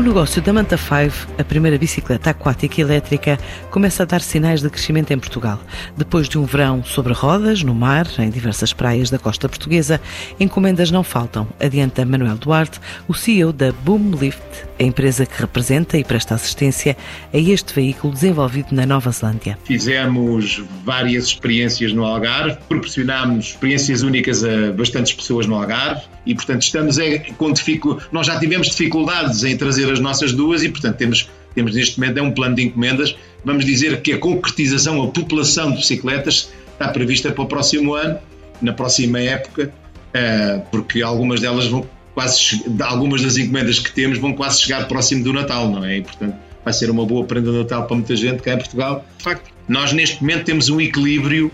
O negócio da Manta 5, a primeira bicicleta aquática elétrica, começa a dar sinais de crescimento em Portugal. Depois de um verão sobre rodas, no mar, em diversas praias da costa portuguesa, encomendas não faltam, adianta Manuel Duarte, o CEO da Boomlift, a empresa que representa e presta assistência a este veículo desenvolvido na Nova Zelândia. Fizemos várias experiências no Algarve, proporcionámos experiências únicas a bastantes pessoas no Algarve e, portanto, estamos é, com dificuldades. Nós já tivemos dificuldades em trazer as nossas duas e, portanto, temos, temos neste momento é um plano de encomendas. Vamos dizer que a concretização, a população de bicicletas está prevista para o próximo ano, na próxima época, eh, porque algumas delas vão quase, algumas das encomendas que temos vão quase chegar próximo do Natal, não é? E, portanto, vai ser uma boa prenda de Natal para muita gente cá em Portugal. De facto, nós neste momento temos um equilíbrio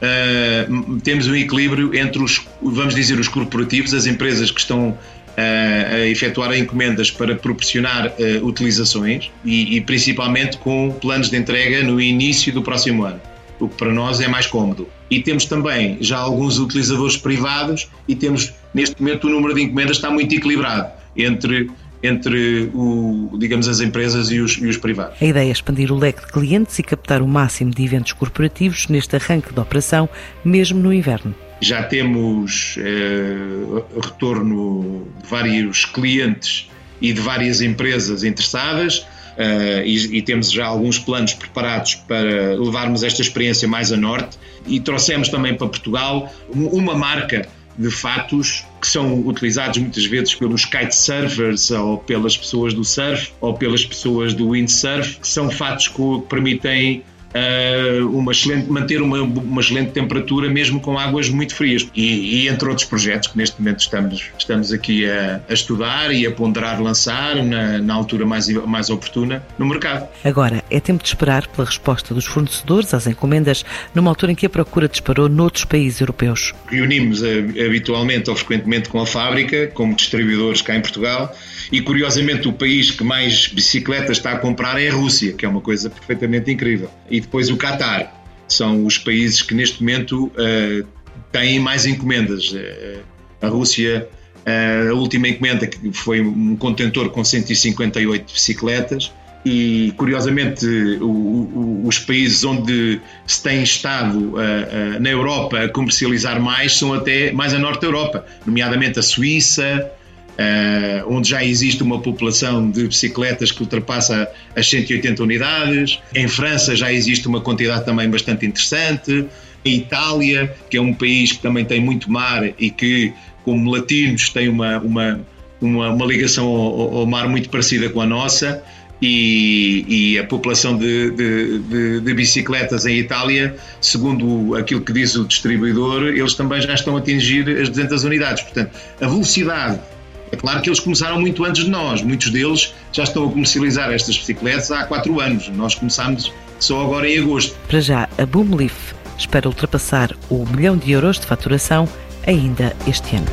Uh, temos um equilíbrio entre os, vamos dizer, os corporativos, as empresas que estão a efetuar encomendas para proporcionar uh, utilizações e, e, principalmente com planos de entrega no início do próximo ano, o que para nós é mais cômodo. E temos também já alguns utilizadores privados e temos neste momento o número de encomendas está muito equilibrado entre entre o, digamos, as empresas e os, e os, privados. A ideia é expandir o leque de clientes e captar o máximo de eventos corporativos neste arranque de operação, mesmo no inverno. Já temos eh, retorno de vários clientes e de várias empresas interessadas. Uh, e, e, temos já alguns planos preparados para levarmos esta experiência mais a norte e trouxemos também para Portugal uma marca de fatos que são utilizados muitas vezes pelos kitesurfers ou pelas pessoas do surf ou pelas pessoas do windsurf, que são fatos que permitem uma excelente, manter uma, uma excelente temperatura mesmo com águas muito frias. E, e, entre outros projetos que neste momento estamos, estamos aqui a, a estudar e a ponderar lançar na, na altura mais, mais oportuna no mercado. Agora é tempo de esperar pela resposta dos fornecedores às encomendas numa altura em que a procura disparou noutros países europeus. Reunimos eh, habitualmente ou frequentemente com a fábrica, como distribuidores cá em Portugal, e curiosamente o país que mais bicicletas está a comprar é a Rússia, que é uma coisa perfeitamente incrível. E depois o Qatar. São os países que neste momento uh, têm mais encomendas. Uh, a Rússia, uh, a última encomenda que foi um contentor com 158 bicicletas. E curiosamente, o, o, os países onde se tem estado na Europa a comercializar mais são até mais a Norte da Europa, nomeadamente a Suíça, Uh, onde já existe uma população de bicicletas que ultrapassa as 180 unidades. Em França já existe uma quantidade também bastante interessante. Em Itália, que é um país que também tem muito mar e que, como latinos, tem uma, uma, uma, uma ligação ao, ao, mar muito parecida com a nossa. E, e a população de, de, de, de, bicicletas em Itália, segundo aquilo que diz o distribuidor, eles também já estão a atingir as 200 unidades. Portanto, a velocidade é claro que eles começaram muito antes de nós, muitos deles já estão a comercializar estas bicicletas há quatro anos. Nós começámos só agora em agosto. Para já, a Boomleaf espera ultrapassar o milhão de euros de faturação ainda este ano.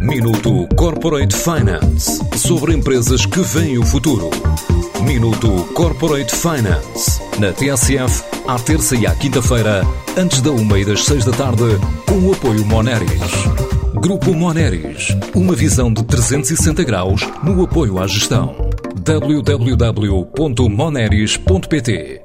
Minuto Corporate Finance sobre empresas que veem o futuro. Minuto Corporate Finance na TSF, à terça e à quinta-feira, antes da uma e das seis da tarde, com o apoio Moneris. Grupo Moneris, uma visão de 360 graus no apoio à gestão. www.moneris.pt